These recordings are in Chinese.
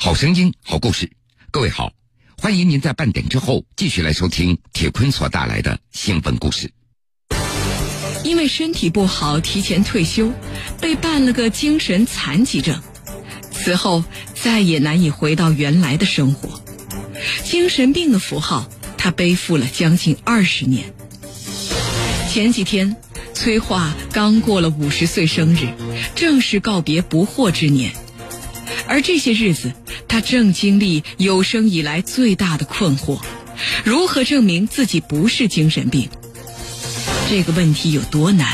好声音，好故事。各位好，欢迎您在半点之后继续来收听铁坤所带来的新闻故事。因为身体不好提前退休，被办了个精神残疾证，此后再也难以回到原来的生活。精神病的符号，他背负了将近二十年。前几天，崔化刚过了五十岁生日，正式告别不惑之年。而这些日子，他正经历有生以来最大的困惑：如何证明自己不是精神病？这个问题有多难？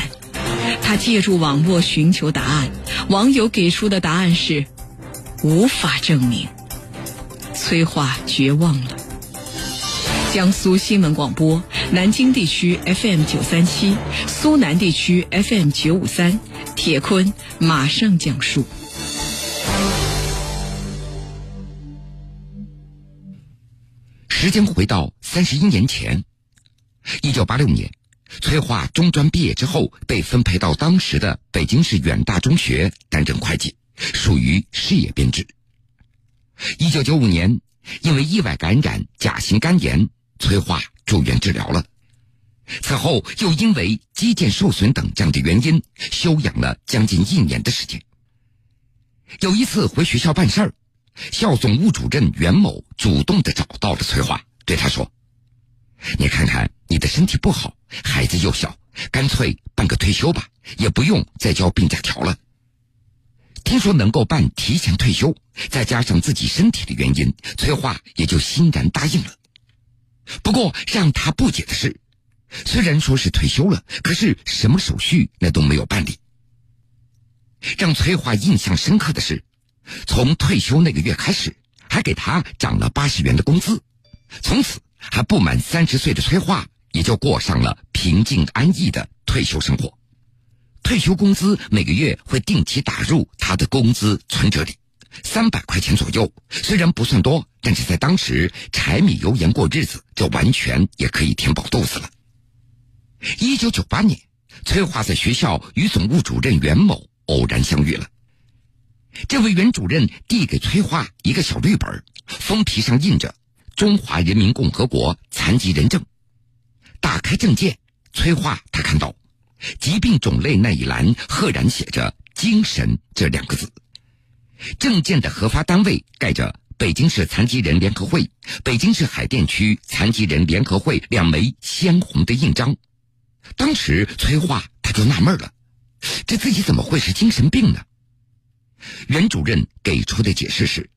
他借助网络寻求答案，网友给出的答案是：无法证明。崔化绝望了。江苏新闻广播，南京地区 FM 九三七，苏南地区 FM 九五三，铁坤马上讲述。时间回到三十一年前，一九八六年，崔化中专毕业之后，被分配到当时的北京市远大中学担任会计，属于事业编制。一九九五年，因为意外感染甲型肝炎，崔化住院治疗了。此后又因为肌腱受损等这样的原因，休养了将近一年的时间。有一次回学校办事儿。校总务主任袁某主动的找到了崔化，对他说：“你看看你的身体不好，孩子又小，干脆办个退休吧，也不用再交病假条了。”听说能够办提前退休，再加上自己身体的原因，崔化也就欣然答应了。不过让他不解的是，虽然说是退休了，可是什么手续那都没有办理。让崔化印象深刻的是。从退休那个月开始，还给他涨了八十元的工资。从此，还不满三十岁的崔化也就过上了平静安逸的退休生活。退休工资每个月会定期打入他的工资存折里，三百块钱左右。虽然不算多，但是在当时柴米油盐过日子，这完全也可以填饱肚子了。一九九八年，崔化在学校与总务主任袁某偶然相遇了。这位袁主任递给崔化一个小绿本，封皮上印着“中华人民共和国残疾人证”。打开证件，崔化他看到疾病种类那一栏赫然写着“精神”这两个字。证件的核发单位盖着北京市残疾人联合会、北京市海淀区残疾人联合会两枚鲜红的印章。当时崔化他就纳闷了，这自己怎么会是精神病呢？袁主任给出的解释是，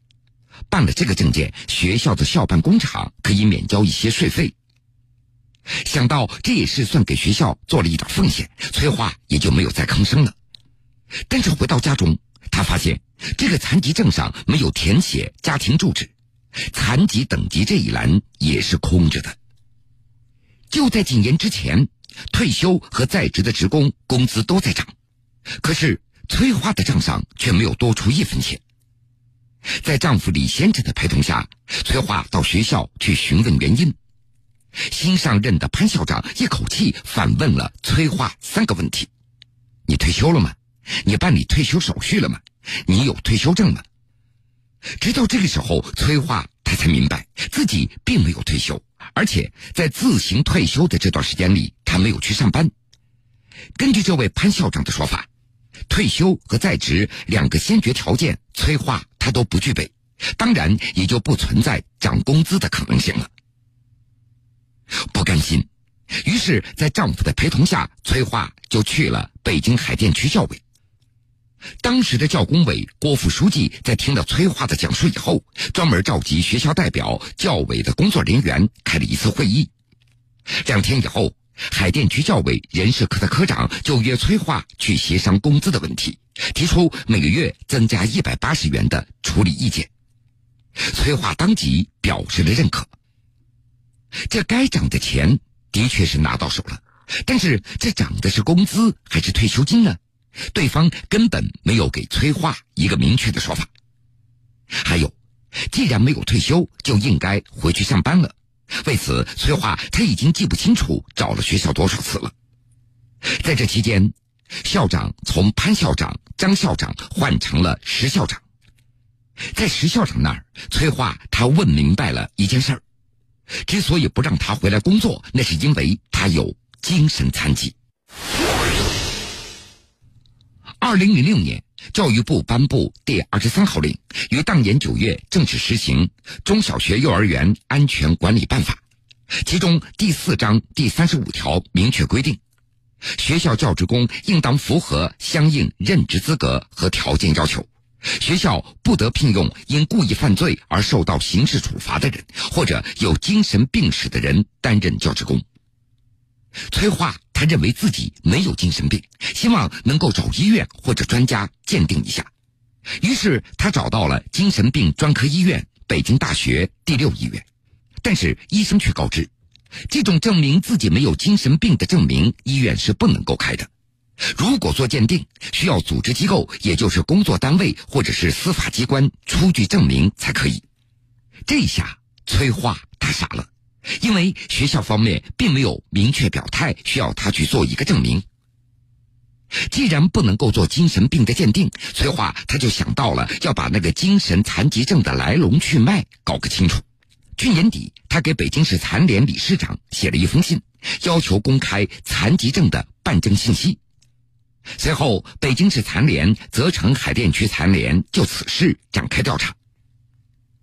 办了这个证件，学校的校办工厂可以免交一些税费。想到这也是算给学校做了一点奉献，崔花也就没有再吭声了。但是回到家中，他发现这个残疾证上没有填写家庭住址，残疾等级这一栏也是空着的。就在几年之前，退休和在职的职工工资都在涨，可是。崔化的账上却没有多出一分钱。在丈夫李先生的陪同下，崔化到学校去询问原因。新上任的潘校长一口气反问了崔化三个问题：“你退休了吗？你办理退休手续了吗？你有退休证吗？”直到这个时候，崔化他才明白自己并没有退休，而且在自行退休的这段时间里，他没有去上班。根据这位潘校长的说法。退休和在职两个先决条件，崔化他都不具备，当然也就不存在涨工资的可能性了。不甘心，于是，在丈夫的陪同下，崔化就去了北京海淀区教委。当时的教工委郭副书记在听了崔化的讲述以后，专门召集学校代表、教委的工作人员开了一次会议。两天以后。海淀区教委人事科的科长就约崔化去协商工资的问题，提出每个月增加一百八十元的处理意见。崔化当即表示了认可。这该涨的钱的确是拿到手了，但是这涨的是工资还是退休金呢？对方根本没有给崔化一个明确的说法。还有，既然没有退休，就应该回去上班了。为此，崔化他已经记不清楚找了学校多少次了。在这期间，校长从潘校长、张校长换成了石校长。在石校长那儿，崔化他问明白了一件事儿：之所以不让他回来工作，那是因为他有精神残疾。二零零六年，教育部颁布第二十三号令，于当年九月正式实行《中小学幼儿园安全管理办法》，其中第四章第三十五条明确规定，学校教职工应当符合相应任职资格和条件要求。学校不得聘用因故意犯罪而受到刑事处罚的人，或者有精神病史的人担任教职工。崔化他认为自己没有精神病，希望能够找医院或者专家鉴定一下。于是他找到了精神病专科医院——北京大学第六医院，但是医生却告知，这种证明自己没有精神病的证明，医院是不能够开的。如果做鉴定，需要组织机构，也就是工作单位或者是司法机关出具证明才可以。这下崔化他傻了，因为学校方面并没有明确表态需要他去做一个证明。既然不能够做精神病的鉴定，崔华他就想到了要把那个精神残疾证的来龙去脉搞个清楚。去年底，他给北京市残联理事长写了一封信，要求公开残疾证的办证信息。随后，北京市残联、责成海淀区残联就此事展开调查。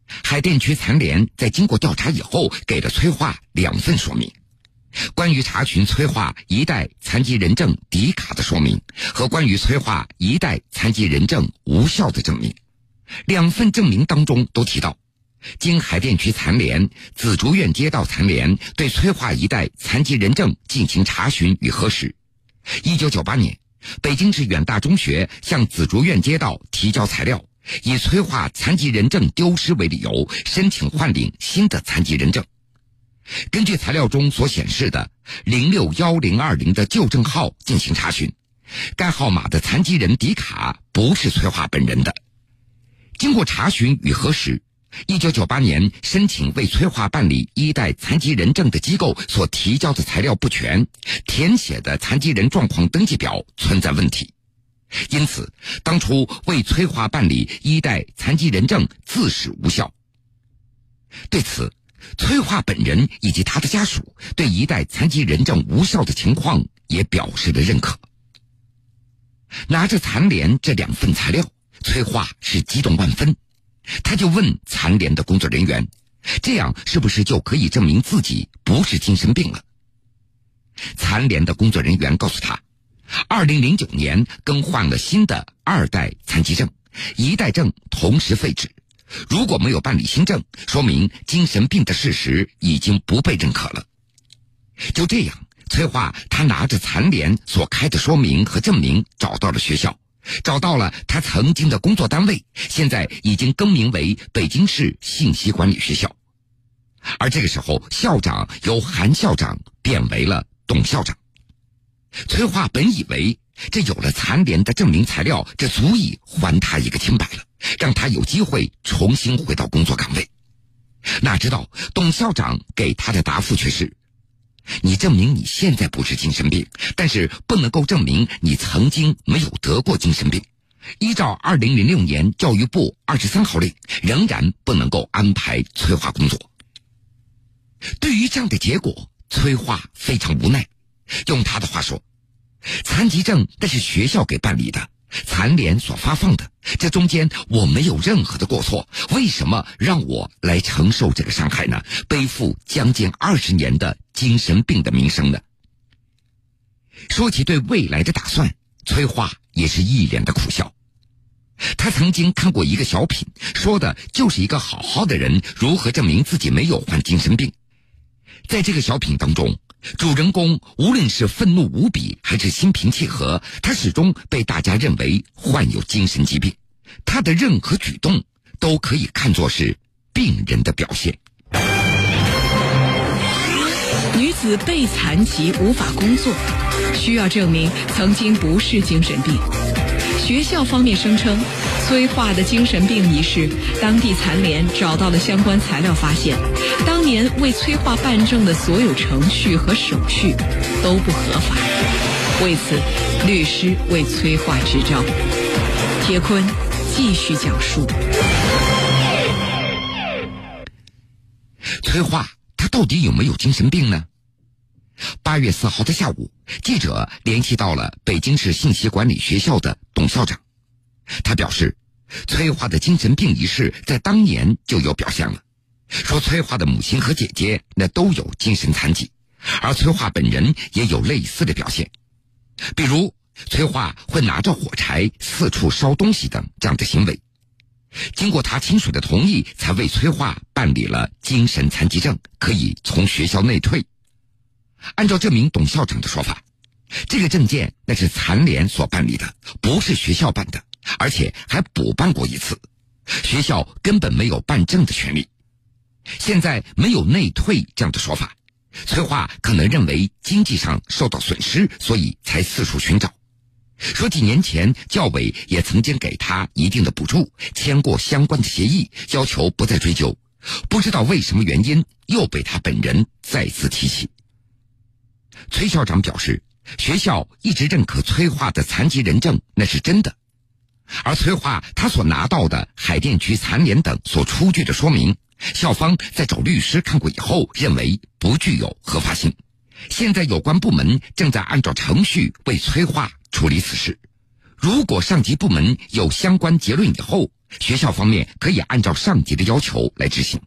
海淀区残联在经过调查以后，给了崔化两份说明：关于查询崔化一代残疾人证底卡的说明，和关于崔化一代残疾人证无效的证明。两份证明当中都提到，经海淀区残联、紫竹院街道残联对崔化一代残疾人证进行查询与核实。一九九八年。北京市远大中学向紫竹院街道提交材料，以催化残疾人证丢失为理由，申请换领新的残疾人证。根据材料中所显示的零六幺零二零的旧证号进行查询，该号码的残疾人底卡不是崔化本人的。经过查询与核实。一九九八年申请为崔化办理一代残疾人证的机构所提交的材料不全，填写的残疾人状况登记表存在问题，因此当初为崔化办理一代残疾人证自始无效。对此，崔化本人以及他的家属对一代残疾人证无效的情况也表示了认可。拿着残联这两份材料，崔化是激动万分。他就问残联的工作人员：“这样是不是就可以证明自己不是精神病了？”残联的工作人员告诉他：“二零零九年更换了新的二代残疾证，一代证同时废止。如果没有办理新证，说明精神病的事实已经不被认可了。”就这样，崔化他拿着残联所开的说明和证明，找到了学校。找到了他曾经的工作单位，现在已经更名为北京市信息管理学校，而这个时候校长由韩校长变为了董校长。崔化本以为这有了残联的证明材料，这足以还他一个清白了，让他有机会重新回到工作岗位。哪知道董校长给他的答复却是。你证明你现在不是精神病，但是不能够证明你曾经没有得过精神病。依照二零零六年教育部二十三号令，仍然不能够安排催化工作。对于这样的结果，催化非常无奈。用他的话说：“残疾证那是学校给办理的。”残联所发放的，这中间我没有任何的过错，为什么让我来承受这个伤害呢？背负将近二十年的精神病的名声呢？说起对未来的打算，崔化也是一脸的苦笑。他曾经看过一个小品，说的就是一个好好的人如何证明自己没有患精神病。在这个小品当中。主人公无论是愤怒无比还是心平气和，他始终被大家认为患有精神疾病。他的任何举动都可以看作是病人的表现。女子被残疾无法工作，需要证明曾经不是精神病。学校方面声称。催化的精神病一事，当地残联找到了相关材料，发现当年为催化办证的所有程序和手续都不合法。为此，律师为催化支招。铁坤继续讲述：催化他到底有没有精神病呢？八月四号的下午，记者联系到了北京市信息管理学校的董校长。他表示，崔化的精神病一事在当年就有表现了，说崔化的母亲和姐姐那都有精神残疾，而崔化本人也有类似的表现，比如崔化会拿着火柴四处烧东西等这样的行为。经过他亲属的同意，才为崔化办理了精神残疾证，可以从学校内退。按照这名董校长的说法，这个证件那是残联所办理的，不是学校办的，而且还补办过一次，学校根本没有办证的权利。现在没有内退这样的说法，崔化可能认为经济上受到损失，所以才四处寻找。说几年前教委也曾经给他一定的补助，签过相关的协议，要求不再追究。不知道为什么原因，又被他本人再次提起。崔校长表示，学校一直认可崔化的残疾人证，那是真的。而崔化他所拿到的海淀区残联等所出具的说明，校方在找律师看过以后，认为不具有合法性。现在有关部门正在按照程序为崔化处理此事。如果上级部门有相关结论以后，学校方面可以按照上级的要求来执行。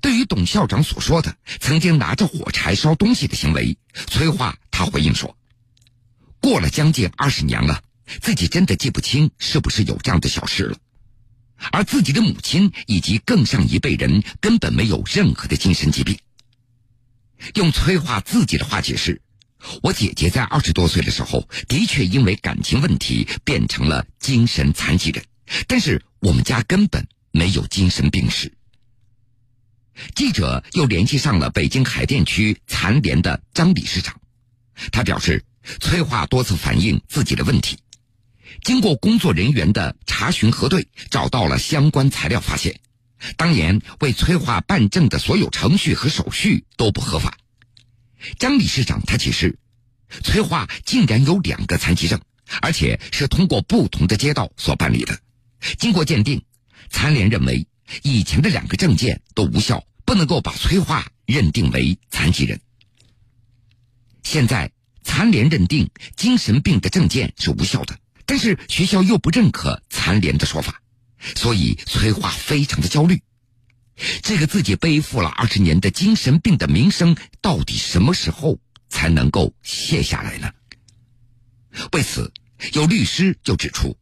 对于董校长所说的曾经拿着火柴烧东西的行为，崔化他回应说：“过了将近二十年了，自己真的记不清是不是有这样的小事了。而自己的母亲以及更上一辈人根本没有任何的精神疾病。”用崔化自己的话解释：“我姐姐在二十多岁的时候，的确因为感情问题变成了精神残疾人，但是我们家根本没有精神病史。”记者又联系上了北京海淀区残联的张理事长，他表示，崔化多次反映自己的问题，经过工作人员的查询核对，找到了相关材料，发现当年为崔化办证的所有程序和手续都不合法。张理事长他解释，崔化竟然有两个残疾证，而且是通过不同的街道所办理的，经过鉴定，残联认为。以前的两个证件都无效，不能够把崔化认定为残疾人。现在残联认定精神病的证件是无效的，但是学校又不认可残联的说法，所以崔化非常的焦虑。这个自己背负了二十年的精神病的名声，到底什么时候才能够卸下来呢？为此，有律师就指出，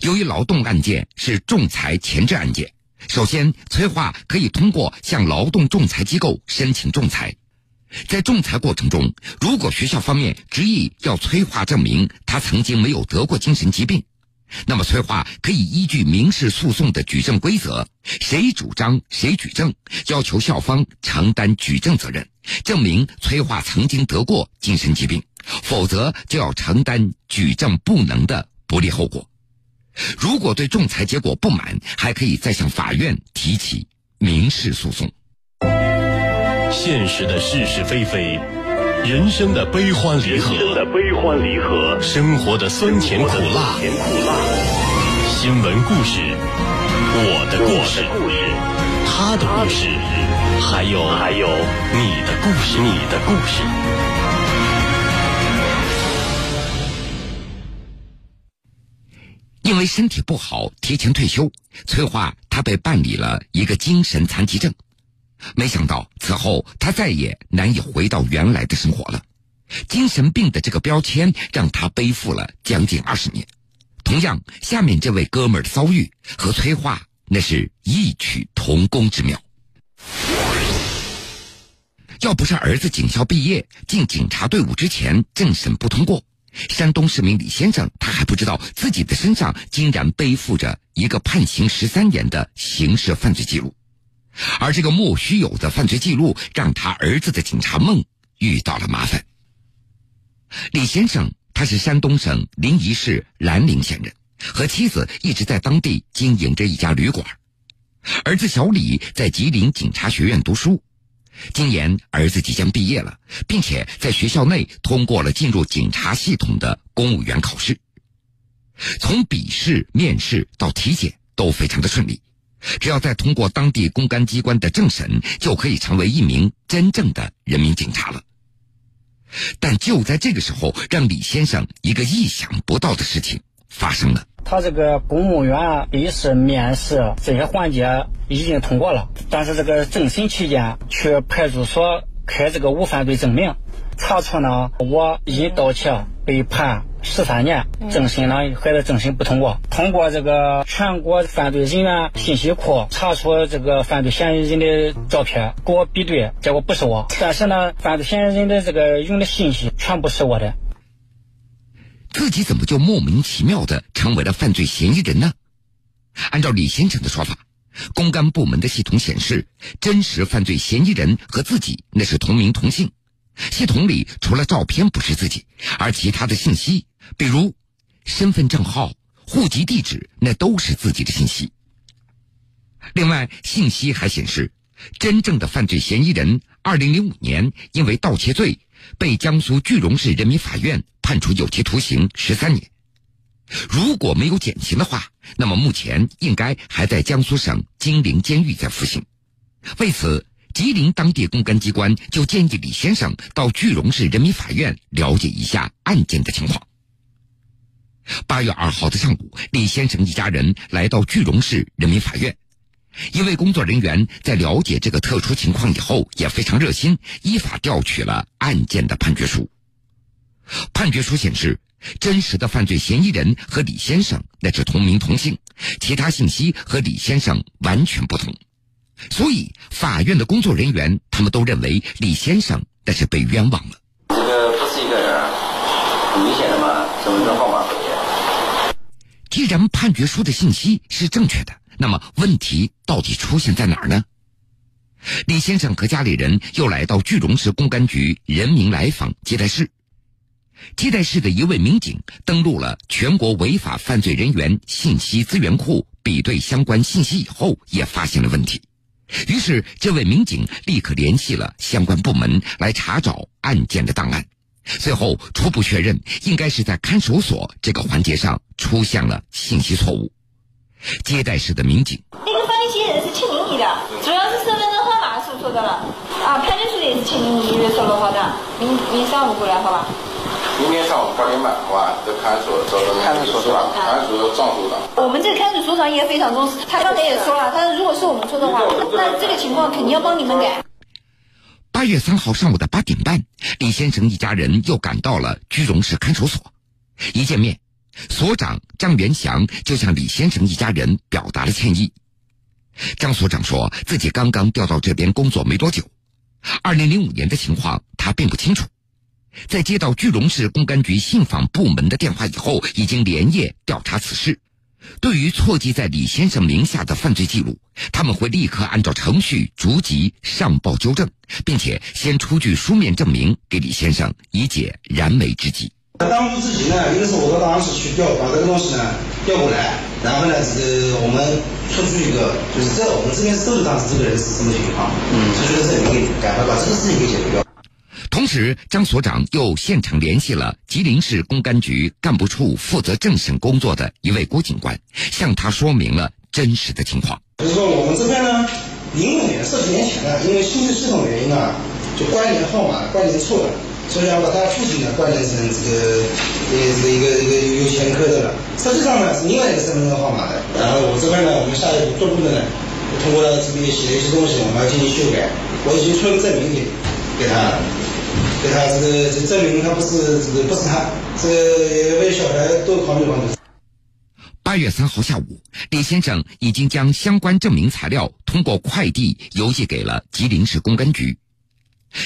由于劳动案件是仲裁前置案件。首先，崔化可以通过向劳动仲裁机构申请仲裁，在仲裁过程中，如果学校方面执意要崔化证明他曾经没有得过精神疾病，那么崔化可以依据民事诉讼的举证规则，谁主张谁举证，要求校方承担举证责任，证明崔化曾经得过精神疾病，否则就要承担举证不能的不利后果。如果对仲裁结果不满，还可以再向法院提起民事诉讼。现实的是是非非，人生的悲欢离合，生的悲欢离合，生活的酸甜苦辣，甜苦辣。新闻故事，我的故事，故事，他的故事，还有还有你的故事，你的故事。因为身体不好提前退休，崔化他被办理了一个精神残疾证。没想到此后他再也难以回到原来的生活了。精神病的这个标签让他背负了将近二十年。同样，下面这位哥们儿的遭遇和崔化那是异曲同工之妙。要不是儿子警校毕业进警察队伍之前政审不通过。山东市民李先生，他还不知道自己的身上竟然背负着一个判刑十三年的刑事犯罪记录，而这个莫须有的犯罪记录，让他儿子的警察梦遇到了麻烦。李先生他是山东省临沂市兰陵县人，和妻子一直在当地经营着一家旅馆，儿子小李在吉林警察学院读书。今年儿子即将毕业了，并且在学校内通过了进入警察系统的公务员考试。从笔试、面试到体检都非常的顺利，只要再通过当地公安机关的政审，就可以成为一名真正的人民警察了。但就在这个时候，让李先生一个意想不到的事情发生了。他这个公务员笔试、面试这些环节已经通过了，但是这个政审期间去派出所开这个无犯罪证明，查出呢我因盗窃被判十三年，政审呢还是政审不通过。通过这个全国犯罪人员信息库查出这个犯罪嫌疑人的照片，给我比对，结果不是我。但是呢，犯罪嫌疑人的这个用的信息全部是我的。自己怎么就莫名其妙的成为了犯罪嫌疑人呢？按照李先生的说法，公安部门的系统显示，真实犯罪嫌疑人和自己那是同名同姓，系统里除了照片不是自己，而其他的信息，比如身份证号、户籍地址，那都是自己的信息。另外，信息还显示，真正的犯罪嫌疑人，二零零五年因为盗窃罪。被江苏句容市人民法院判处有期徒刑十三年。如果没有减刑的话，那么目前应该还在江苏省金陵监狱在服刑。为此，吉林当地公安机关就建议李先生到句容市人民法院了解一下案件的情况。八月二号的上午，李先生一家人来到句容市人民法院。一位工作人员在了解这个特殊情况以后，也非常热心，依法调取了案件的判决书。判决书显示，真实的犯罪嫌疑人和李先生那是同名同姓，其他信息和李先生完全不同。所以，法院的工作人员他们都认为李先生那是被冤枉了。这个不是一个人，很明显的嘛，身份证号码。既然判决书的信息是正确的。那么问题到底出现在哪儿呢？李先生和家里人又来到句容市公安局人民来访接待室，接待室的一位民警登录了全国违法犯罪人员信息资源库，比对相关信息以后，也发现了问题。于是，这位民警立刻联系了相关部门来查找案件的档案，最后初步确认，应该是在看守所这个环节上出现了信息错误。接待室的民警，那个犯罪嫌疑人是签名仪的，主要是身份证号码是不是错的了？啊，判决书也是签名仪，约束了，好的，明明上午过来，好吧？明天上午八点半，好吧？在看守所找到看守所是吧？看守所张所长。我们这个看守所长也非常重视，他刚才也说了，他说如果是我们错的话，那这个情况肯定要帮你们改。八月三号上午的八点半，李先生一家人又赶到了句容市看守所，一见面。所长张元祥就向李先生一家人表达了歉意。张所长说自己刚刚调到这边工作没多久，二零零五年的情况他并不清楚。在接到句容市公安局信访部门的电话以后，已经连夜调查此事。对于错记在李先生名下的犯罪记录，他们会立刻按照程序逐级上报纠正，并且先出具书面证明给李先生，以解燃眉之急。当务之急呢，一个是我到档案室去调把这个东西呢调过来，然后呢，这个我们出具一个，就是在我们这边收集当时这个人是什么情况，嗯，出具的证明，赶快把这个事情给解决掉。同时，张所长又现场联系了吉林市公安局干部处负责政审工作的一位郭警官，向他说明了真实的情况。就是说，我们这边呢，零五年十几年前呢，因为信息系统原因啊，就关联号码关联错了。所以要把他父亲呢关联成这个呃这个一个一个有前科的了，实际上呢是另外一个身份证号码的。然后我这边呢，我们下一步逐步的呢，通过这边写的一些东西，我们要进行修改。我已经出了证明给给他，给他这个这证明他不是不是他，这个为小孩多考虑考虑。八月三号下午，李先生已经将相关证明材料通过快递邮寄给了吉林市公安局。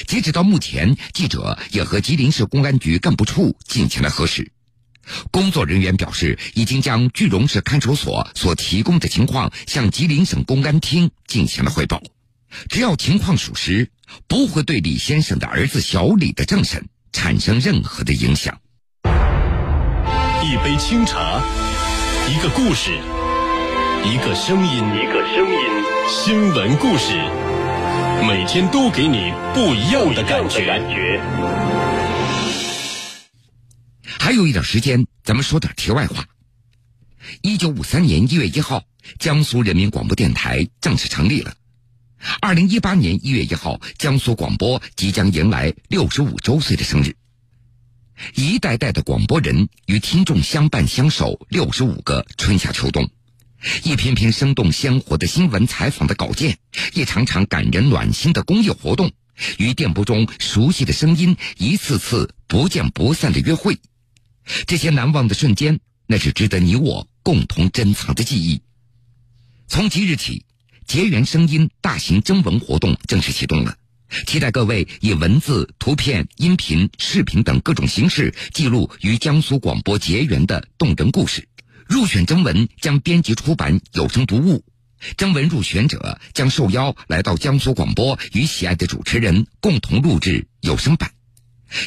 截止到目前，记者也和吉林市公安局干部处进行了核实。工作人员表示，已经将句容市看守所所提供的情况向吉林省公安厅进行了汇报。只要情况属实，不会对李先生的儿子小李的政审产生任何的影响。一杯清茶，一个故事，一个声音，一个声音，新闻故事。每天都给你不一样的感觉。还有一点时间，咱们说点题外话。一九五三年一月一号，江苏人民广播电台正式成立了。二零一八年一月一号，江苏广播即将迎来六十五周岁的生日。一代代的广播人与听众相伴相守六十五个春夏秋冬，一篇篇生动鲜活的新闻采访的稿件，一场场感人暖心的公益活动，与电波中熟悉的声音，一次次不见不散的约会，这些难忘的瞬间，那是值得你我共同珍藏的记忆。从即日起，结缘声音大型征文活动正式启动了。期待各位以文字、图片、音频、视频等各种形式记录与江苏广播结缘的动人故事。入选征文将编辑出版有声读物，征文入选者将受邀来到江苏广播与喜爱的主持人共同录制有声版。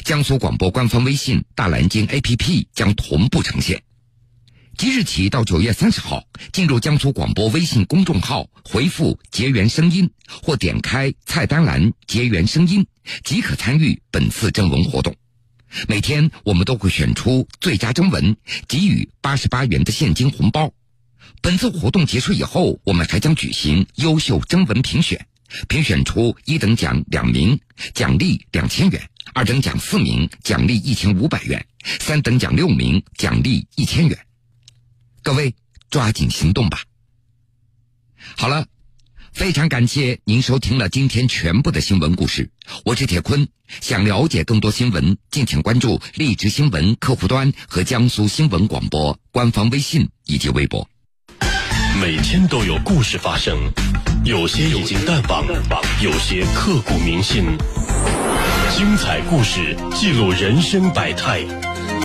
江苏广播官方微信、大蓝鲸 APP 将同步呈现。即日起到九月三十号，进入江苏广播微信公众号，回复“结缘声音”或点开菜单栏“结缘声音”，即可参与本次征文活动。每天我们都会选出最佳征文，给予八十八元的现金红包。本次活动结束以后，我们还将举行优秀征文评选，评选出一等奖两名，奖励两千元；二等奖四名，奖励一千五百元；三等奖六名，奖励一千元。各位抓紧行动吧！好了，非常感谢您收听了今天全部的新闻故事。我是铁坤，想了解更多新闻，敬请关注荔枝新闻客户端和江苏新闻广播官方微信以及微博。每天都有故事发生，有些已经淡忘，有些刻骨铭心。精彩故事记录人生百态。